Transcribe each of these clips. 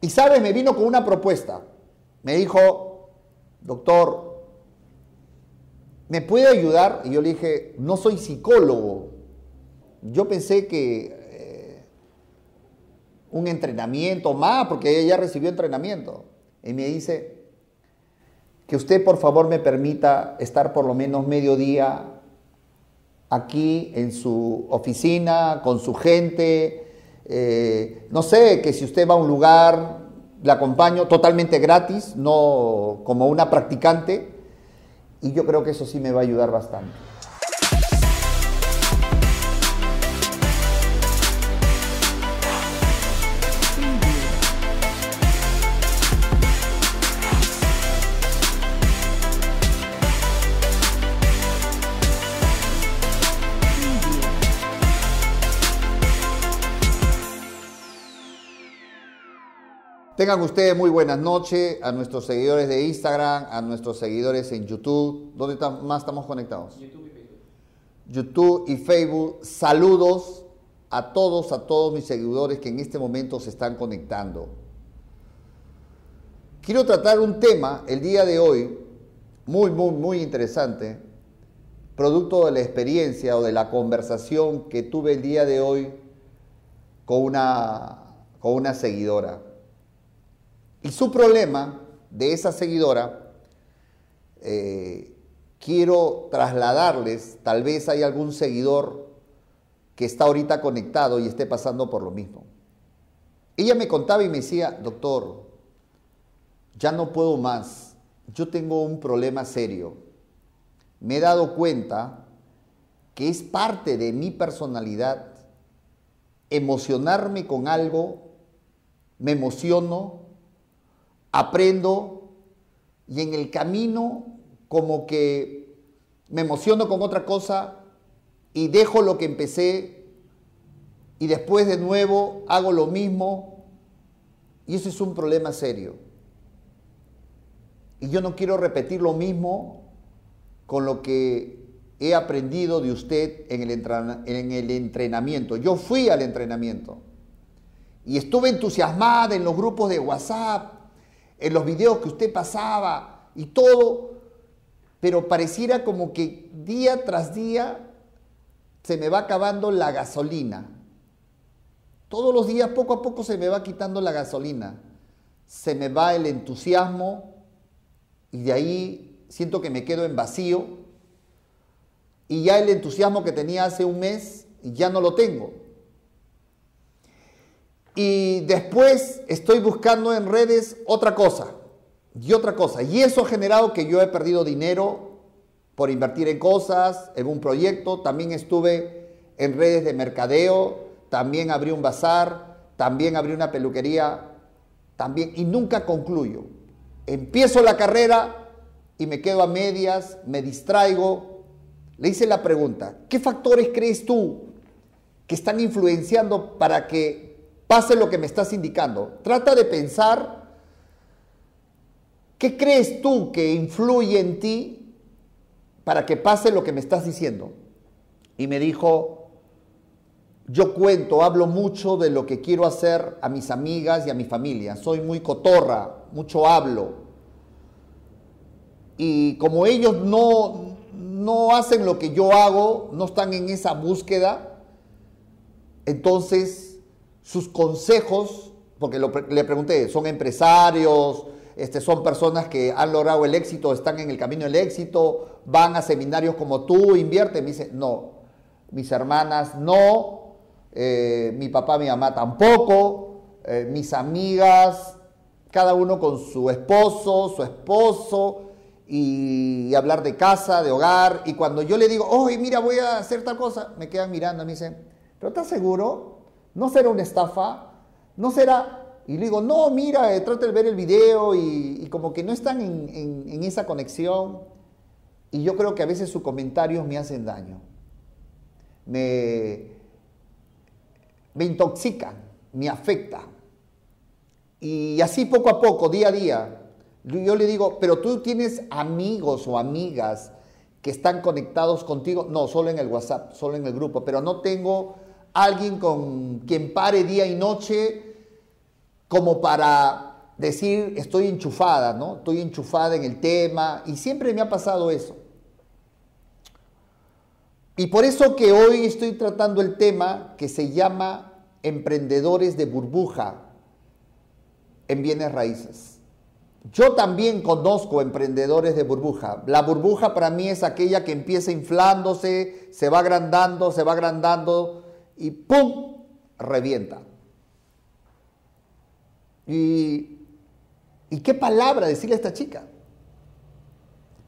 Y sabes, me vino con una propuesta. Me dijo, doctor, ¿me puede ayudar? Y yo le dije, no soy psicólogo. Yo pensé que eh, un entrenamiento más, porque ella ya recibió entrenamiento. Y me dice, que usted por favor me permita estar por lo menos medio día aquí en su oficina, con su gente. Eh, no sé, que si usted va a un lugar, le acompaño totalmente gratis, no como una practicante. Y yo creo que eso sí me va a ayudar bastante. Tengan ustedes muy buenas noches a nuestros seguidores de Instagram, a nuestros seguidores en YouTube. ¿Dónde más estamos conectados? YouTube y Facebook. YouTube y Facebook. Saludos a todos, a todos mis seguidores que en este momento se están conectando. Quiero tratar un tema el día de hoy muy, muy, muy interesante, producto de la experiencia o de la conversación que tuve el día de hoy con una, con una seguidora. Y su problema de esa seguidora, eh, quiero trasladarles, tal vez hay algún seguidor que está ahorita conectado y esté pasando por lo mismo. Ella me contaba y me decía, doctor, ya no puedo más, yo tengo un problema serio. Me he dado cuenta que es parte de mi personalidad emocionarme con algo, me emociono, aprendo y en el camino como que me emociono con otra cosa y dejo lo que empecé y después de nuevo hago lo mismo y eso es un problema serio. Y yo no quiero repetir lo mismo con lo que he aprendido de usted en el, en el entrenamiento. Yo fui al entrenamiento y estuve entusiasmada en los grupos de WhatsApp en los videos que usted pasaba y todo, pero pareciera como que día tras día se me va acabando la gasolina. Todos los días poco a poco se me va quitando la gasolina, se me va el entusiasmo y de ahí siento que me quedo en vacío y ya el entusiasmo que tenía hace un mes ya no lo tengo. Y después estoy buscando en redes otra cosa y otra cosa. Y eso ha generado que yo he perdido dinero por invertir en cosas, en un proyecto. También estuve en redes de mercadeo, también abrí un bazar, también abrí una peluquería, también, y nunca concluyo. Empiezo la carrera y me quedo a medias, me distraigo. Le hice la pregunta, ¿qué factores crees tú que están influenciando para que pase lo que me estás indicando. Trata de pensar qué crees tú que influye en ti para que pase lo que me estás diciendo. Y me dijo, yo cuento, hablo mucho de lo que quiero hacer a mis amigas y a mi familia. Soy muy cotorra, mucho hablo. Y como ellos no, no hacen lo que yo hago, no están en esa búsqueda, entonces sus consejos, porque le pregunté, ¿son empresarios? Este, ¿Son personas que han logrado el éxito, están en el camino del éxito? ¿Van a seminarios como tú? ¿Invierten? Me dice, no. Mis hermanas no. Eh, mi papá, mi mamá tampoco. Eh, mis amigas, cada uno con su esposo, su esposo. Y, hablar de casa, de hogar. Y cuando yo le digo, oye, mira, voy a hacer tal cosa, me quedan mirando, me dicen, ¿pero estás seguro? ¿No será una estafa? ¿No será? Y le digo, no, mira, eh, trata de ver el video y, como que no están en, esa conexión. Y yo creo que a veces sus comentarios me hacen daño. Me, me intoxican, me afectan. Y así poco a poco, día a día, yo le digo, pero tú tienes amigos o amigas que están conectados contigo. No, solo en el WhatsApp, solo en el grupo, pero no tengo alguien con quien pare día y noche como para decir estoy enchufada, ¿no? Estoy enchufada en el tema y siempre me ha pasado eso. Y por eso que hoy estoy tratando el tema que se llama emprendedores de burbuja en bienes raíces. Yo también conozco emprendedores de burbuja. La burbuja para mí es aquella que empieza inflándose, se va agrandando, se va agrandando y ¡pum! revienta. Y, ¿Y qué palabra decirle a esta chica?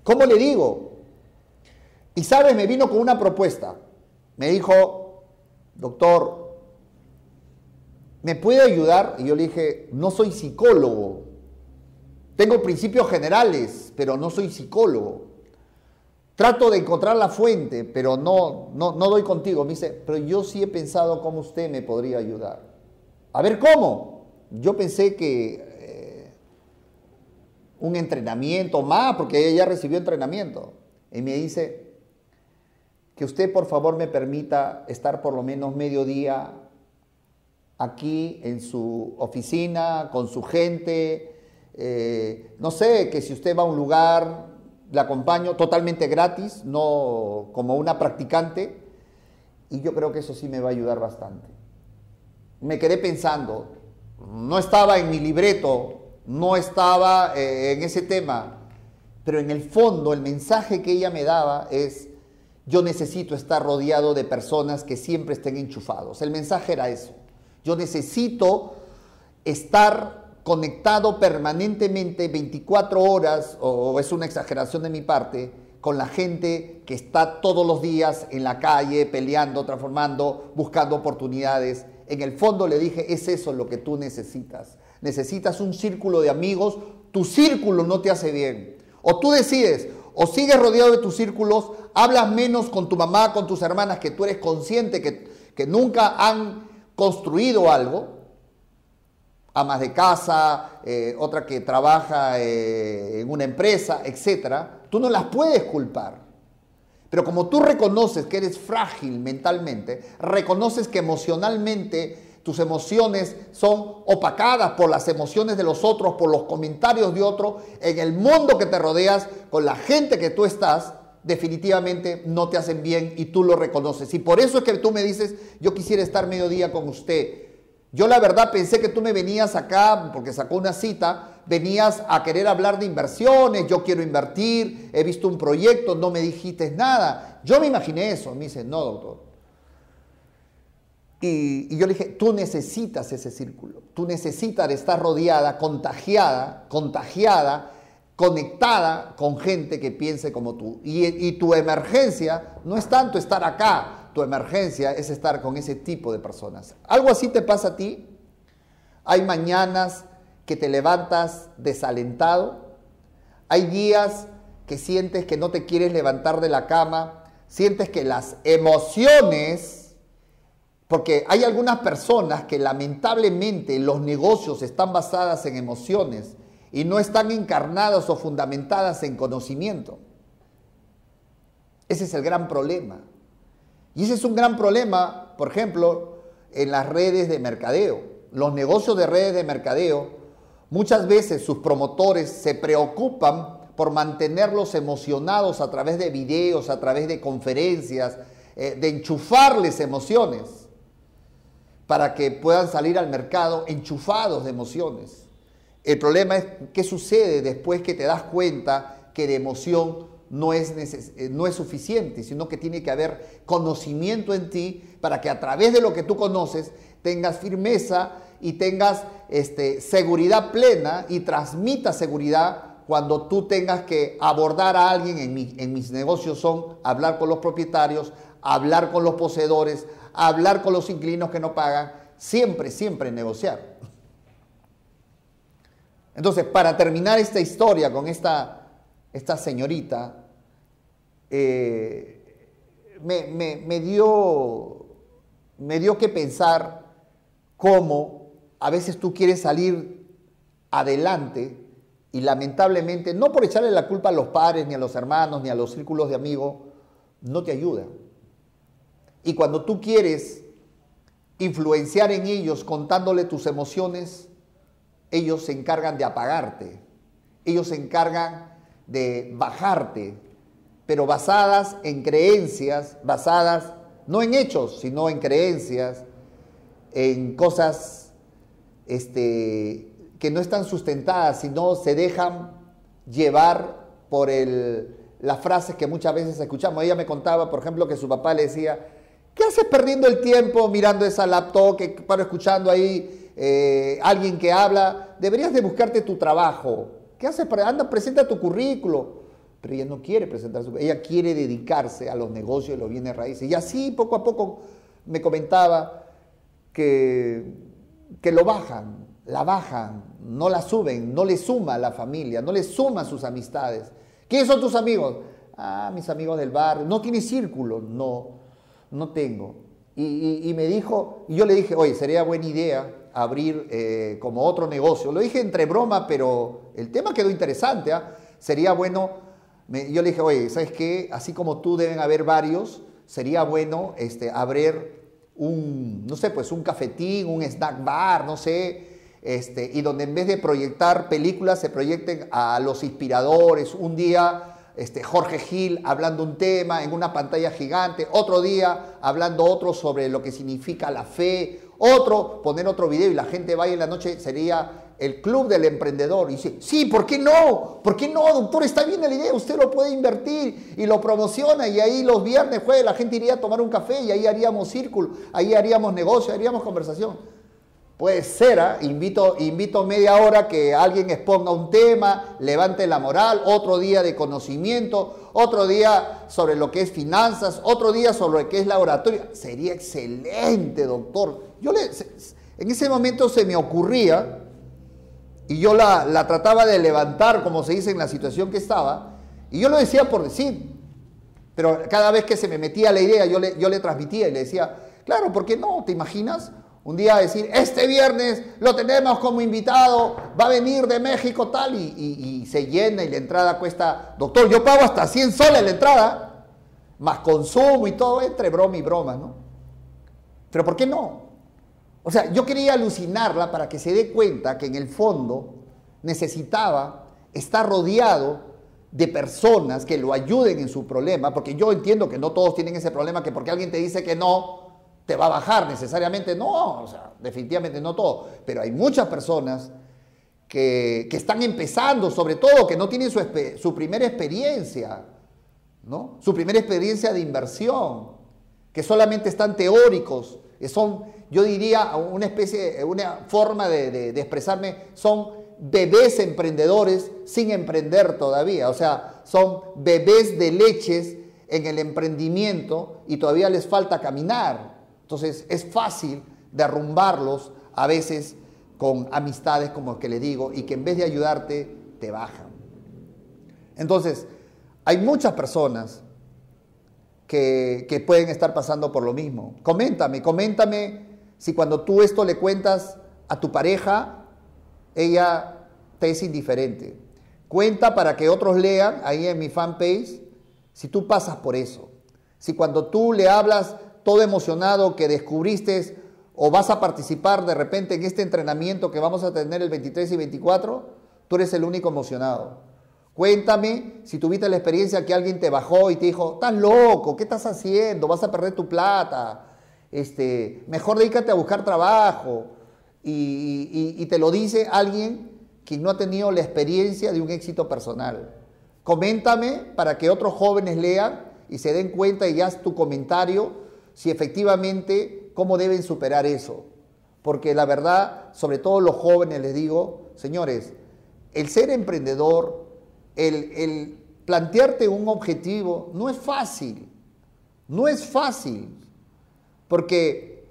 ¿Cómo le digo? Y sabes, me vino con una propuesta. Me dijo, doctor, ¿me puede ayudar? Y yo le dije, no soy psicólogo. Tengo principios generales, pero no soy psicólogo. Trato de encontrar la fuente, pero no, no, no doy contigo. Me dice, pero yo sí he pensado cómo usted me podría ayudar. A ver, ¿cómo? yo pensé que eh, un entrenamiento más, porque ella recibió entrenamiento. Y me dice que usted por favor me permita estar por lo menos medio día aquí en su oficina, con su gente. Eh, no sé, que si usted va a un lugar, le acompaño totalmente gratis, no como una practicante. Y yo creo que eso sí me va a ayudar bastante. Me quedé pensando, no estaba en mi libreto, no estaba eh, en ese tema, pero en el fondo el mensaje que ella me daba es, yo necesito estar rodeado de personas que siempre estén enchufados. El mensaje era eso. Yo necesito estar conectado permanentemente 24 horas, o es una exageración de mi parte, con la gente que está todos los días en la calle peleando, transformando, buscando oportunidades en el fondo le dije, es eso lo que tú necesitas. Necesitas un círculo de amigos, tu círculo no te hace bien. O tú decides, o sigues rodeado de tus círculos, hablas menos con tu mamá, con tus hermanas, que tú eres consciente que, que nunca han construido algo, amas de casa, eh, otra que trabaja eh, en una empresa, etc., tú no las puedes culpar. Pero como tú reconoces que eres frágil mentalmente, reconoces que emocionalmente tus emociones son opacadas por las emociones de los otros, por los comentarios de otros, en el mundo que te rodeas, con la gente que tú estás, definitivamente no te hacen bien y tú lo reconoces. Y por eso es que tú me dices, yo quisiera estar mediodía con usted. Yo la verdad pensé que tú me venías acá, porque sacó una cita, venías a querer hablar de inversiones, yo quiero invertir, he visto un proyecto, no me dijiste nada. Yo me imaginé eso, me dice, no, doctor. Y, yo le dije, tú necesitas ese círculo, tú necesitas estar rodeada, contagiada, contagiada, conectada con gente que piense como tú. Y tu emergencia no es tanto estar acá, tu emergencia es estar con ese tipo de personas. ¿Algo así te pasa a ti? Hay mañanas que te levantas desalentado. Hay días que sientes que no te quieres levantar de la cama. Sientes que las emociones, porque hay algunas personas que lamentablemente los negocios están basadas en emociones y no están encarnadas o fundamentadas en conocimiento. Ese es el gran problema. Y ese es un gran problema, por ejemplo, en las redes de mercadeo. Los negocios de redes de mercadeo Muchas veces sus promotores se preocupan por mantenerlos emocionados a través de videos, a través de conferencias, eh, de enchufarles emociones para que puedan salir al mercado enchufados de emociones. El problema es qué sucede después que te das cuenta que de emoción no es, eh, no es suficiente, sino que tiene que haber conocimiento en ti para que a través de lo que tú conoces tengas firmeza y tengas este, seguridad plena y transmita seguridad cuando tú tengas que abordar a alguien en, mis negocios son hablar con los propietarios, hablar con los poseedores, hablar con los inquilinos que no pagan, siempre, siempre negociar. Entonces, para terminar esta historia con esta, esta señorita, eh, me, me, dio, me dio que pensar cómo a veces tú quieres salir adelante y lamentablemente, no por echarle la culpa a los padres, ni a los hermanos, ni a los círculos de amigos, no te ayuda. Y cuando tú quieres influenciar en ellos contándole tus emociones, ellos se encargan de apagarte, ellos se encargan de bajarte, pero basadas en creencias, basadas no en hechos, sino en creencias, en cosas este, que no están sustentadas, sino se dejan llevar por el, las frases que muchas veces escuchamos. Ella me contaba, por ejemplo, que su papá le decía, ¿qué haces perdiendo el tiempo mirando esa laptop, que para escuchando ahí eh, alguien que habla? Deberías de buscarte tu trabajo. ¿Qué haces? Anda, presenta tu currículo. Pero ella no quiere presentar su ella quiere dedicarse a los negocios y los bienes raíces. Y así poco a poco me comentaba que, que lo bajan, la bajan, no la suben, no le suma a la familia, no le suma a sus amistades. ¿Quiénes son tus amigos? Ah, mis amigos del barrio. ¿No tiene círculo? No, no tengo. Y, me dijo, y yo le dije, oye, sería buena idea abrir eh, como otro negocio. Lo dije entre broma, pero el tema quedó interesante. ¿ah? Sería bueno, yo le dije, oye, ¿sabes qué? Así como tú deben haber varios, sería bueno este, abrir un, no sé, pues un cafetín, un snack bar, no sé, este, y donde en vez de proyectar películas se proyecten a los inspiradores. Un día este, Jorge Gil hablando un tema en una pantalla gigante, otro día hablando otro sobre lo que significa la fe, otro poner otro video y la gente vaya en la noche, sería el club del emprendedor. Y dice, sí, ¿por qué no? ¿Por qué no, doctor? Está bien la idea, usted lo puede invertir y lo promociona y ahí los viernes, jueves, la gente iría a tomar un café y ahí haríamos círculo, ahí haríamos negocio, haríamos conversación. Puede ser, ¿ah? invito, invito media hora que alguien exponga un tema, levante la moral, otro día de conocimiento, otro día sobre lo que es finanzas, otro día sobre lo que es la oratoria. Sería excelente, doctor. Yo le, en ese momento se me ocurría, y yo la, la trataba de levantar, como se dice en la situación que estaba, y yo lo decía por decir, pero cada vez que se me metía la idea, yo le, yo le transmitía y le decía, claro, ¿por qué no? ¿Te imaginas? Un día decir, este viernes lo tenemos como invitado, va a venir de México tal, y, se llena y la entrada cuesta, doctor, yo pago hasta 100 soles la entrada, más consumo y todo, entre broma y broma, ¿no? Pero ¿por qué no? O sea, yo quería alucinarla para que se dé cuenta que en el fondo necesitaba estar rodeado de personas que lo ayuden en su problema, porque yo entiendo que no todos tienen ese problema, que porque alguien te dice que no, te va a bajar necesariamente, no, o sea, definitivamente no todo, pero hay muchas personas que, están empezando, sobre todo, que no tienen su, su, primera experiencia, ¿no? Su primera experiencia de inversión, que solamente están teóricos, que son, yo diría, una especie, una forma de, de expresarme, son bebés emprendedores sin emprender todavía, o sea, son bebés de leches en el emprendimiento y todavía les falta caminar. Entonces es fácil derrumbarlos a veces con amistades como que le digo y que en vez de ayudarte te bajan. Entonces, hay muchas personas que, que, pueden estar pasando por lo mismo. Coméntame, coméntame si cuando tú esto le cuentas a tu pareja, ella te es indiferente. Cuenta para que otros lean ahí en mi fanpage si tú pasas por eso. Si cuando tú le hablas todo emocionado que descubriste o vas a participar de repente en este entrenamiento que vamos a tener el 23 y 24, tú eres el único emocionado. Cuéntame si tuviste la experiencia que alguien te bajó y te dijo, estás loco, ¿qué estás haciendo? Vas a perder tu plata. Este, mejor dedícate a buscar trabajo. Y, y te lo dice alguien que no ha tenido la experiencia de un éxito personal. Coméntame para que otros jóvenes lean y se den cuenta y haz tu comentario si efectivamente, cómo deben superar eso. Porque la verdad, sobre todo los jóvenes les digo, señores, el ser emprendedor, el, plantearte un objetivo, no es fácil. No es fácil. Porque,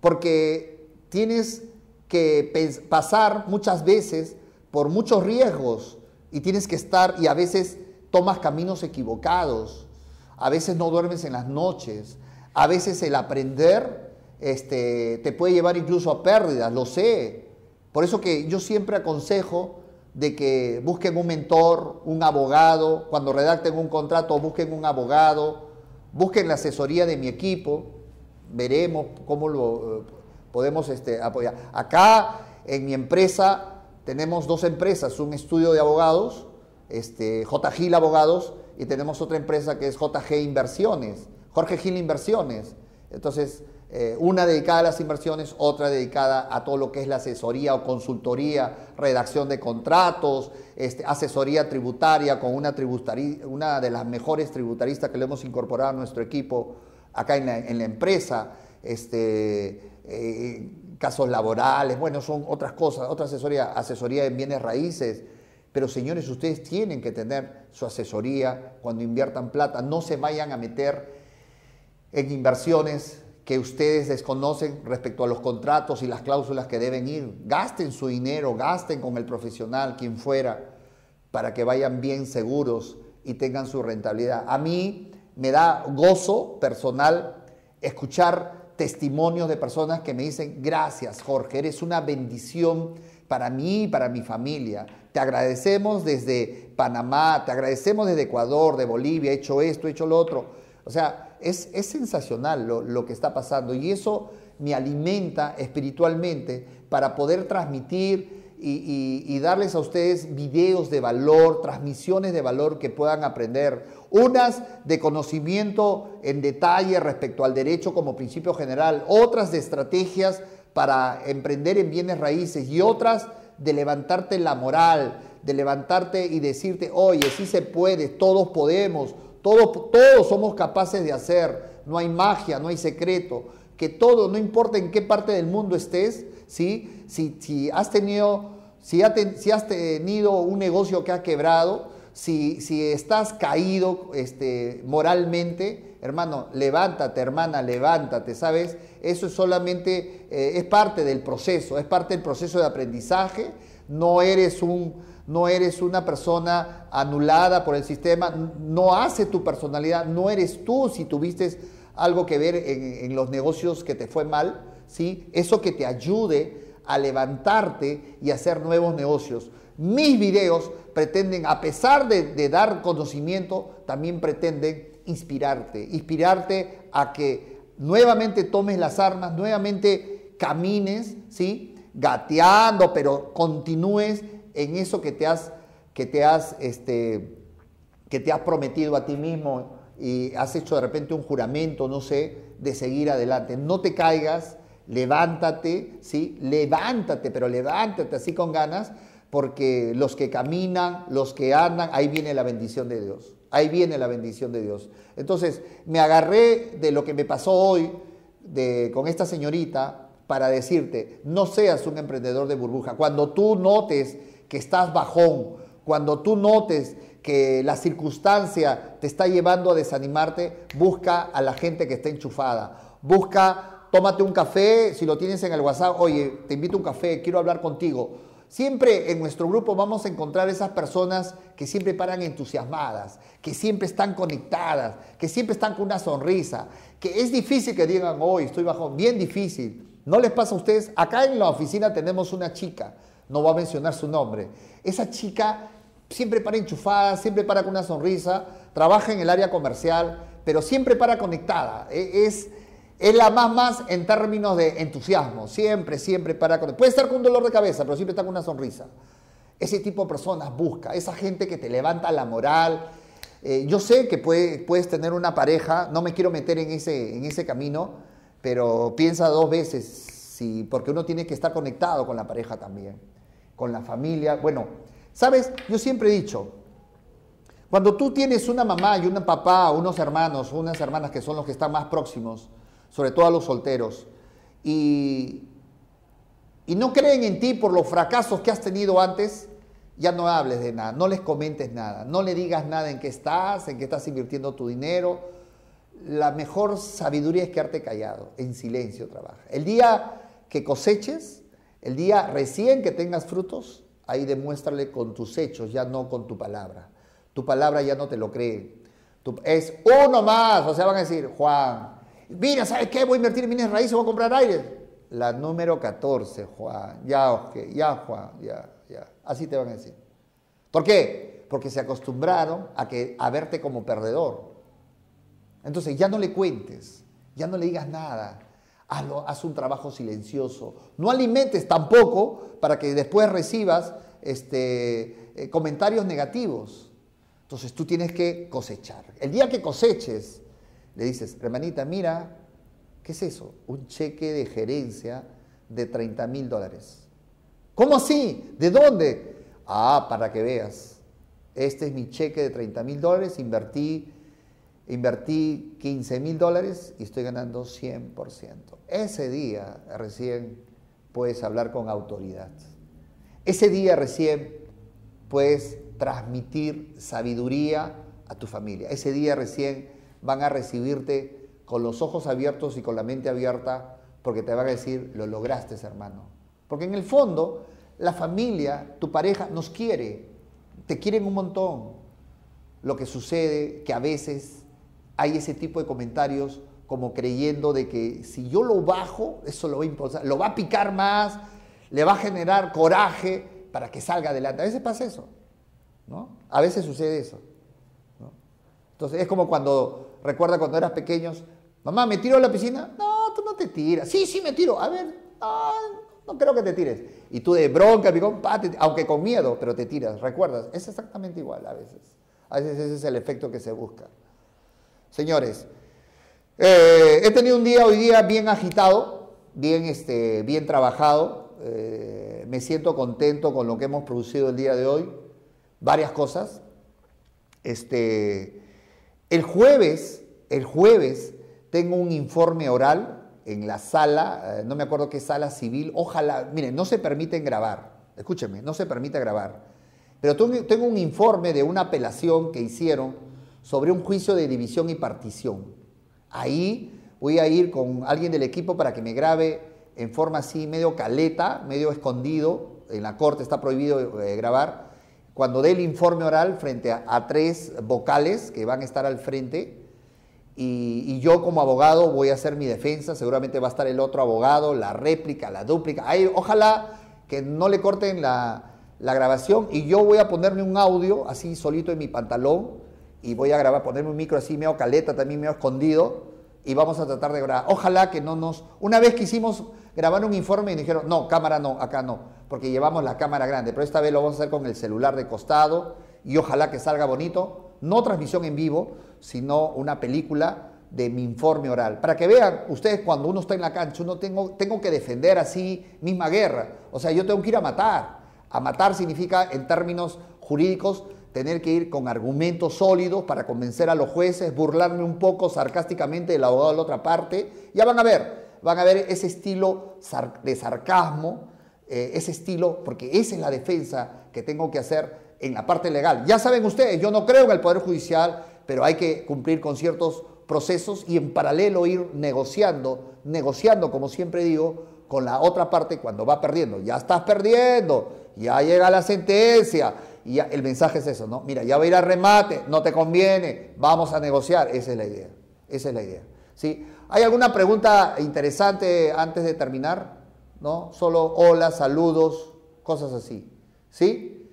porque tienes que pasar muchas veces por muchos riesgos y tienes que estar y a veces tomas caminos equivocados, a veces no duermes en las noches, a veces el aprender este, te puede llevar incluso a pérdidas, lo sé. Por eso que yo siempre aconsejo de que busquen un mentor, un abogado, cuando redacten un contrato busquen un abogado, busquen la asesoría de mi equipo, veremos cómo lo eh, podemos este, apoyar. Acá en mi empresa tenemos dos empresas, un estudio de abogados, este, J. Gil Abogados, y tenemos otra empresa que es JG Inversiones, Jorge Gil Inversiones. Entonces, eh, una dedicada a las inversiones, otra dedicada a todo lo que es la asesoría o consultoría, redacción de contratos, este, asesoría tributaria con una, una de las mejores tributaristas que le hemos incorporado a nuestro equipo acá en la, empresa, este, eh, casos laborales, bueno, son otras cosas, otra asesoría, asesoría en bienes raíces. Pero señores, ustedes tienen que tener su asesoría cuando inviertan plata, no se vayan a meter en inversiones que ustedes desconocen respecto a los contratos y las cláusulas que deben ir. Gasten su dinero, gasten con el profesional, quien fuera, para que vayan bien seguros y tengan su rentabilidad. A mí me da gozo personal escuchar testimonios de personas que me dicen, gracias Jorge, eres una bendición para mí y para mi familia. Te agradecemos desde Panamá, te agradecemos desde Ecuador, de Bolivia, he hecho esto, he hecho lo otro. O sea, es, sensacional lo, que está pasando y eso me alimenta espiritualmente para poder transmitir y, darles a ustedes videos de valor, transmisiones de valor que puedan aprender. Unas de conocimiento en detalle respecto al derecho como principio general, otras de estrategias para emprender en bienes raíces y otras de levantarte la moral, de levantarte y decirte, oye, sí se puede, todos podemos, todos, somos capaces de hacer, no hay magia, no hay secreto, que todo, no importa en qué parte del mundo estés, ¿sí? si, has tenido, si, has tenido un negocio que ha quebrado, si, si estás caído este, moralmente, hermano, levántate, hermana, levántate, ¿sabes? Eso es solamente, eh, es parte del proceso, es parte del proceso de aprendizaje, no eres un no eres una persona anulada por el sistema, no hace tu personalidad, no eres tú si tuviste algo que ver en, los negocios que te fue mal, ¿sí? Eso que te ayude a levantarte y hacer nuevos negocios. Mis videos pretenden, a pesar de, de dar conocimiento, también pretenden inspirarte, inspirarte a que nuevamente tomes las armas, nuevamente camines, ¿sí? Gateando, pero continúes en eso que te has, que te has, este, que te has prometido a ti mismo y has hecho de repente un juramento, no sé, de seguir adelante. No te caigas, levántate, ¿sí? Levántate, pero levántate así con ganas, porque los que caminan, los que andan, ahí viene la bendición de Dios. Ahí viene la bendición de Dios. Entonces, me agarré de lo que me pasó hoy de, con esta señorita para decirte, no seas un emprendedor de burbuja. Cuando tú notes que estás bajón, cuando tú notes que la circunstancia te está llevando a desanimarte, busca a la gente que está enchufada. Busca, tómate un café, si lo tienes en el WhatsApp, oye, te invito a un café, quiero hablar contigo. Siempre en nuestro grupo vamos a encontrar esas personas que siempre paran entusiasmadas, que siempre están conectadas, que siempre están con una sonrisa, que es difícil que digan, hoy estoy bajón, bien difícil. ¿No les pasa a ustedes? Acá en la oficina tenemos una chica no voy a mencionar su nombre. Esa chica siempre para enchufada, siempre para con una sonrisa, trabaja en el área comercial, pero siempre para conectada. E, es, es la más más en términos de entusiasmo, siempre, siempre para conectada. Puede estar con un dolor de cabeza, pero siempre está con una sonrisa. Ese tipo de personas busca, esa gente que te levanta la moral. Eh, yo sé que puedes tener una pareja, no me quiero meter en ese, en ese camino, pero piensa dos veces, sí, porque uno tiene que estar conectado con la pareja también con la familia. Bueno, sabes, yo siempre he dicho, cuando tú tienes una mamá y un papá, unos hermanos, unas hermanas que son los que están más próximos, sobre todo a los solteros, y, y no creen en ti por los fracasos que has tenido antes, ya no hables de nada, no les comentes nada, no le digas nada en qué estás, en qué estás invirtiendo tu dinero. La mejor sabiduría es quedarte callado, en silencio trabaja. El día que coseches, el día recién que tengas frutos, ahí demuéstrale con tus hechos, ya no con tu palabra. Tu palabra ya no te lo cree. es uno más. O sea, van a decir, Juan, mira, ¿sabes qué? Voy a invertir en bienes raíces, voy a comprar aire. La número 14, Juan. Ya, ya, Juan, ya, ya. Así te van a decir. ¿Por qué? Porque se acostumbraron a, que, a verte como perdedor. Entonces ya no le cuentes, ya no le digas nada. Haz un trabajo silencioso. No alimentes tampoco para que después recibas este, eh, comentarios negativos. Entonces tú tienes que cosechar. El día que coseches, le dices, hermanita, mira, ¿qué es eso? Un cheque de gerencia de 30 mil dólares. ¿Cómo así? ¿De dónde? Ah, para que veas. Este es mi cheque de 30 mil dólares, invertí, invertí 15 mil dólares y estoy ganando 100%. Ese día recién puedes hablar con autoridad. Ese día recién puedes transmitir sabiduría a tu familia. Ese día recién van a recibirte con los ojos abiertos y con la mente abierta porque te van a decir, lo lograste, hermano. Porque en el fondo, la familia, tu pareja, nos quiere, te quieren un montón. Lo que sucede que a veces hay ese tipo de comentarios como creyendo de que si yo lo bajo, eso lo va a impulsar, lo va a picar más, le va a generar coraje para que salga adelante. A veces pasa eso, ¿no? A veces sucede eso. Entonces es como cuando, recuerda cuando eras pequeños, mamá, ¿me tiro a la piscina? No, tú no te tiras. Sí, sí, me tiro. A ver, no, creo que te tires. Y tú de bronca, picón, aunque con miedo, pero te tiras. ¿Recuerdas? Es exactamente igual a veces. A veces ese es el efecto que se busca. Señores, eh, he tenido un día hoy día bien agitado, bien, este, bien trabajado. Eh, me siento contento con lo que hemos producido el día de hoy. Varias cosas. Este, el jueves, el jueves tengo un informe oral en la sala, eh, no me acuerdo qué sala civil, ojalá, miren, no se permiten grabar, escúchenme, no se permite grabar, pero tengo un informe de una apelación que hicieron sobre un juicio de división y partición. Ahí voy a ir con alguien del equipo para que me grabe en forma así, medio caleta, medio escondido, en la corte está prohibido eh, grabar, cuando dé el informe oral frente a, tres vocales que van a estar al frente, y, yo como abogado voy a hacer mi defensa, seguramente va a estar el otro abogado, la réplica, la dúplica. ojalá que no le corten la, grabación y yo voy a ponerme un audio así solito en mi pantalón y voy a grabar, ponerme un micro así medio caleta, también medio escondido y vamos a tratar de grabar. Ojalá que no nos... Una vez que hicimos grabar un informe y dijeron, no, cámara no, acá no, porque llevamos la cámara grande, pero esta vez lo vamos a hacer con el celular de costado y ojalá que salga bonito no transmisión en vivo, sino una película de mi informe oral. Para que vean ustedes cuando uno está en la cancha, uno tengo, tengo que defender así misma guerra. O sea, yo tengo que ir a matar. A matar significa, en términos jurídicos, tener que ir con argumentos sólidos para convencer a los jueces, burlarme un poco sarcásticamente del abogado de la otra parte. Ya van a ver, van a ver ese estilo de sarcasmo, eh, ese estilo, porque esa es la defensa que tengo que hacer en la parte legal. Ya saben ustedes, yo no creo en el Poder Judicial, pero hay que cumplir con ciertos procesos y en paralelo ir negociando, negociando, como siempre digo, con la otra parte cuando va perdiendo. Ya estás perdiendo, ya llega la sentencia. Y el mensaje es eso, ¿no? Mira, ya va a ir al remate, no te conviene, vamos a negociar. Esa es la idea. Esa es la idea. ¿Sí? ¿Hay alguna pregunta interesante antes de terminar? ¿No? Solo hola, saludos, cosas así. ¿Sí?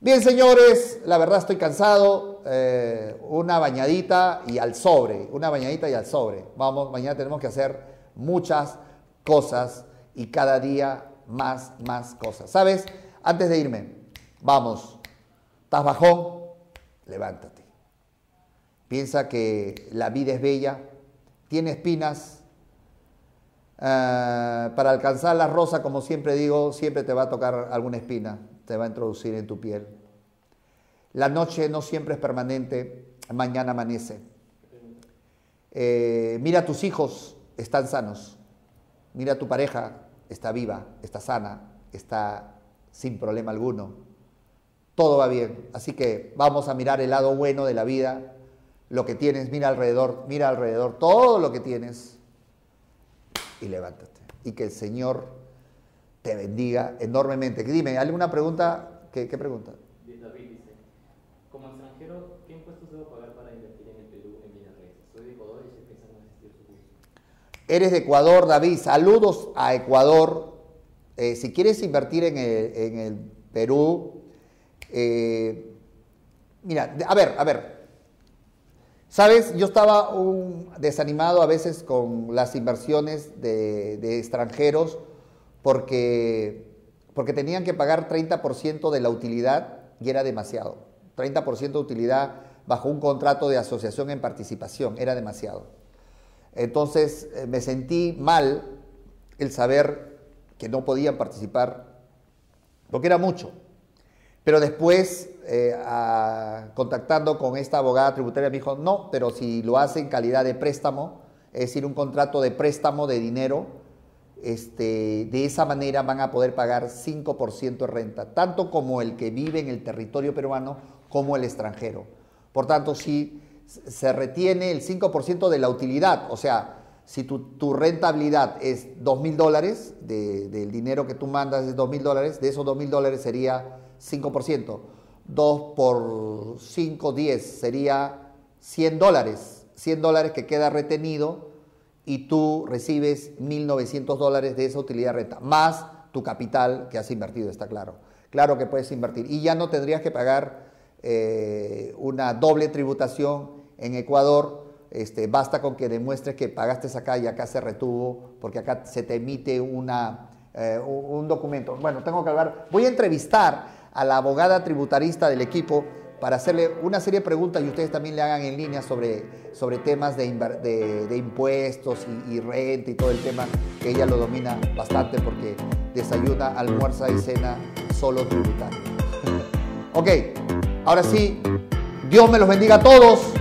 Bien, señores, la verdad estoy cansado. Eh, una bañadita y al sobre, una bañadita y al sobre. Vamos, mañana tenemos que hacer muchas cosas y cada día más, más cosas. ¿Sabes? Antes de irme, vamos, ¿estás bajón? Levántate. Piensa que la vida es bella, tiene espinas. Eh, para alcanzar la rosa, como siempre digo, siempre te va a tocar alguna espina te va a introducir en tu piel. La noche no siempre es permanente, mañana amanece. Eh, mira a tus hijos, están sanos. Mira a tu pareja, está viva, está sana, está sin problema alguno. Todo va bien. Así que vamos a mirar el lado bueno de la vida, lo que tienes, mira alrededor, mira alrededor, todo lo que tienes y levántate. Y que el Señor te bendiga enormemente. Dime, ¿alguna pregunta? ¿Qué, qué pregunta? David dice, como extranjero, ¿qué impuestos debo pagar para invertir en el Perú en bienes Soy de Ecuador y estoy pensando en asistir su curso. Eres de Ecuador, David. Saludos a Ecuador. Eh, si quieres invertir en el, en el Perú, eh, mira, a ver, a ver. Sabes, yo estaba desanimado a veces con las inversiones de, de extranjeros porque, porque tenían que pagar 30% de la utilidad y era demasiado. 30% de utilidad bajo un contrato de asociación en participación, era demasiado. Entonces eh, me sentí mal el saber que no podían participar, porque era mucho. Pero después, eh, contactando con esta abogada tributaria, me dijo, no, pero si lo hace en calidad de préstamo, es decir, un contrato de préstamo de dinero, este, de esa manera van a poder pagar 5% de renta, tanto como el que vive en el territorio peruano como el extranjero. Por tanto, si se retiene el 5% de la utilidad, o sea, si tu, rentabilidad es 2 mil dólares, del dinero que tú mandas es 2 mil dólares, de esos 2 mil dólares sería 5%. 2 por 5, 10 sería 100 dólares. 100 dólares que queda retenido y tú recibes 1.900 dólares de esa utilidad renta, más tu capital que has invertido, está claro. Claro que puedes invertir. Y ya no tendrías que pagar eh, una doble tributación en Ecuador. Este, basta con que demuestres que pagaste acá y acá se retuvo, porque acá se te emite una, eh, un documento. Bueno, tengo que hablar. Voy a entrevistar a la abogada tributarista del equipo para hacerle una serie de preguntas y ustedes también le hagan en línea sobre, sobre temas de, de, impuestos y, renta y todo el tema, que ella lo domina bastante porque desayuna, almuerza y cena solo tributario. ok, ahora sí, Dios me los bendiga a todos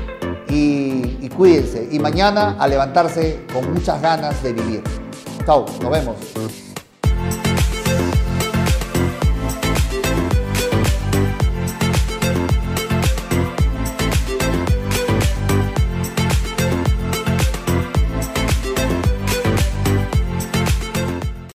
y, y cuídense. Y mañana a levantarse con muchas ganas de vivir. Chao, nos vemos.